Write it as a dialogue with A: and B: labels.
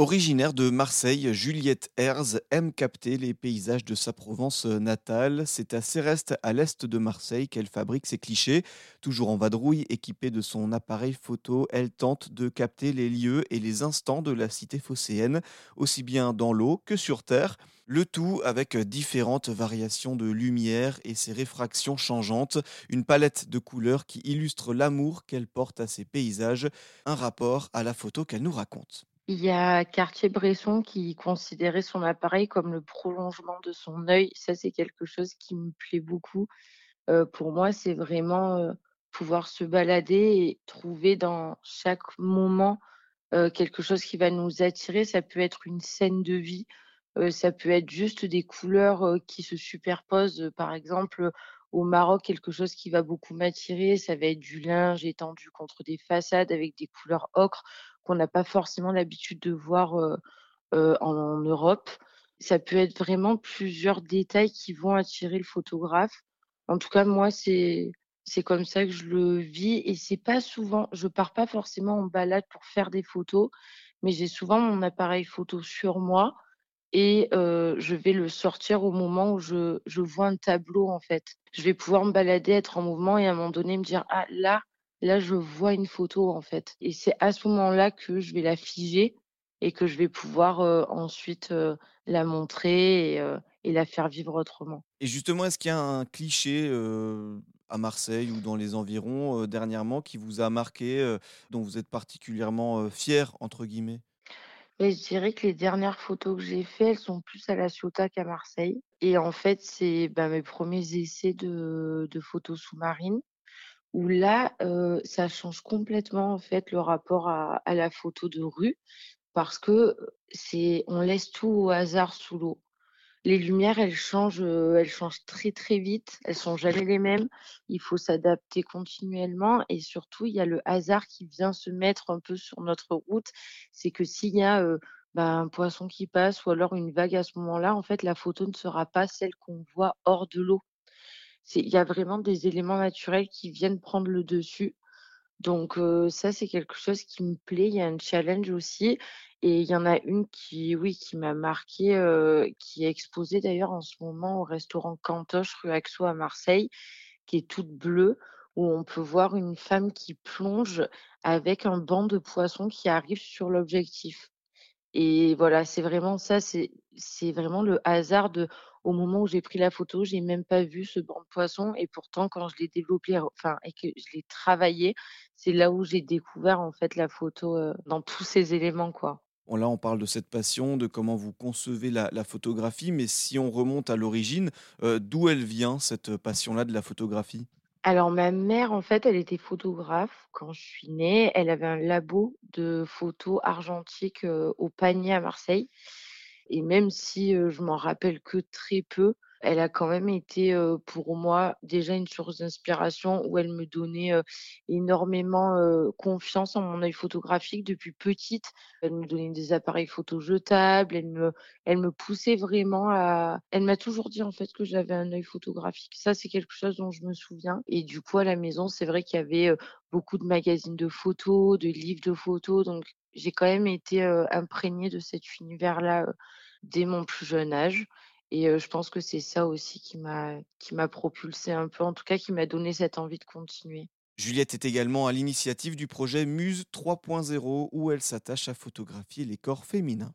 A: Originaire de Marseille, Juliette Herz aime capter les paysages de sa Provence natale. C'est à Céreste, à l'est de Marseille, qu'elle fabrique ses clichés. Toujours en vadrouille, équipée de son appareil photo, elle tente de capter les lieux et les instants de la cité phocéenne, aussi bien dans l'eau que sur terre. Le tout avec différentes variations de lumière et ses réfractions changeantes, une palette de couleurs qui illustre l'amour qu'elle porte à ses paysages, un rapport à la photo qu'elle nous raconte.
B: Il y a Cartier-Bresson qui considérait son appareil comme le prolongement de son œil. Ça, c'est quelque chose qui me plaît beaucoup. Heu, pour moi, c'est vraiment, heu, pouvoir se balader et trouver dans chaque moment, heu, quelque chose qui va nous attirer. Ça peut être une scène de vie, ça peut être juste des couleurs, qui se superposent. Par exemple, au Maroc, quelque chose qui va beaucoup m'attirer, ça va être du linge étendu contre des façades avec des couleurs ocre qu'on n'a pas forcément l'habitude de voir, en Europe. Ça peut être vraiment plusieurs détails qui vont attirer le photographe. En tout cas, moi, c'est c'est comme ça que je le vis et c'est pas souvent je pars pas forcément en balade pour faire des photos, mais j'ai souvent mon appareil photo sur moi et je vais le sortir au moment où je je vois un tableau, en fait. Je vais pouvoir me balader, être en mouvement et à un moment donné me dire: «Ah là, là je vois une photo, en fait» et c'est à ce moment-là que je vais la figer et que je vais pouvoir, ensuite, la montrer et la faire vivre autrement.
A: Et justement, est-ce qu'il y a un cliché, à Marseille ou dans les environs, dernièrement qui vous a marqué, dont vous êtes particulièrement, «fière» entre guillemets?
B: Et je dirais que les dernières photos que j'ai fait, elles sont plus à La Ciotat qu'à Marseille et en fait, c'est, bah, mes premiers essais de de photos sous-marines où là, ça change complètement en fait le rapport à la photo de rue parce que, on laisse tout au hasard sous l'eau. Les lumières, elles changent, elles changent très, très vite. Elles sont jamais les mêmes. Il faut s'adapter continuellement et surtout, il y a le hasard qui vient se mettre un peu sur notre route. C'est que s'il y a, bah, un poisson qui passe ou alors une vague à ce moment-là, en fait, la photo ne sera pas celle qu'on voit hors de l'eau. Il y a vraiment des éléments naturels qui viennent prendre le dessus donc ça, c'est quelque chose qui me plaît. Il y a un challenge aussi et il y en a une qui, oui, qui m'a marquée, heu, qui est exposée d'ailleurs en ce moment au restaurant Cantoche rue Axo à Marseille, qui est toute bleue, où on peut voir une femme qui plonge avec un banc de poissons qui arrive sur l'objectif. Et voilà, c'est vraiment ça, c'est vraiment le hasard de au moment où j'ai pris la photo, j'ai même pas vu ce banc de poisson et pourtant quand je l'ai développé, enfin et que je l'ai travaillé, c'est là où j'ai découvert en fait la photo, heu, dans tous ses éléments, quoi.
A: Là, on parle de cette passion, de comment vous concevez la photographie, mais si on remonte à l'origine, heu, d'où elle vient cette, passion-là de la photographie?
B: Alors ma mère, en fait, elle était photographe quand je suis née. Elle avait un labo de photos argentiques, au Panier à Marseille et même si, je m'en rappelle que très peu, elle a quand même été, pour moi, déjà une source d'inspiration où elle me donnait, énormément, confiance en mon œil photographique depuis petite. Elle me donnait des appareils photo jetables, elle me elle me poussait vraiment à elle m'a toujours dit, en fait, que j'avais un œil photographique. Ça, c'est quelque chose dont je me souviens et du coup, à la maison, c'est vrai qu'il y avait, beaucoup de magazines de photos, de livres de photos donc j'ai quand même été, imprégnée de cet univers-là, dès mon plus jeune âge et je pense que c'est ça aussi qui m'a qui m'a propulsée un peu, en tout cas qui m'a donné cette envie de continuer.
A: Juliette est également à l'initiative du projet Muse 3.0 où elle s'attache à photographier les corps féminins.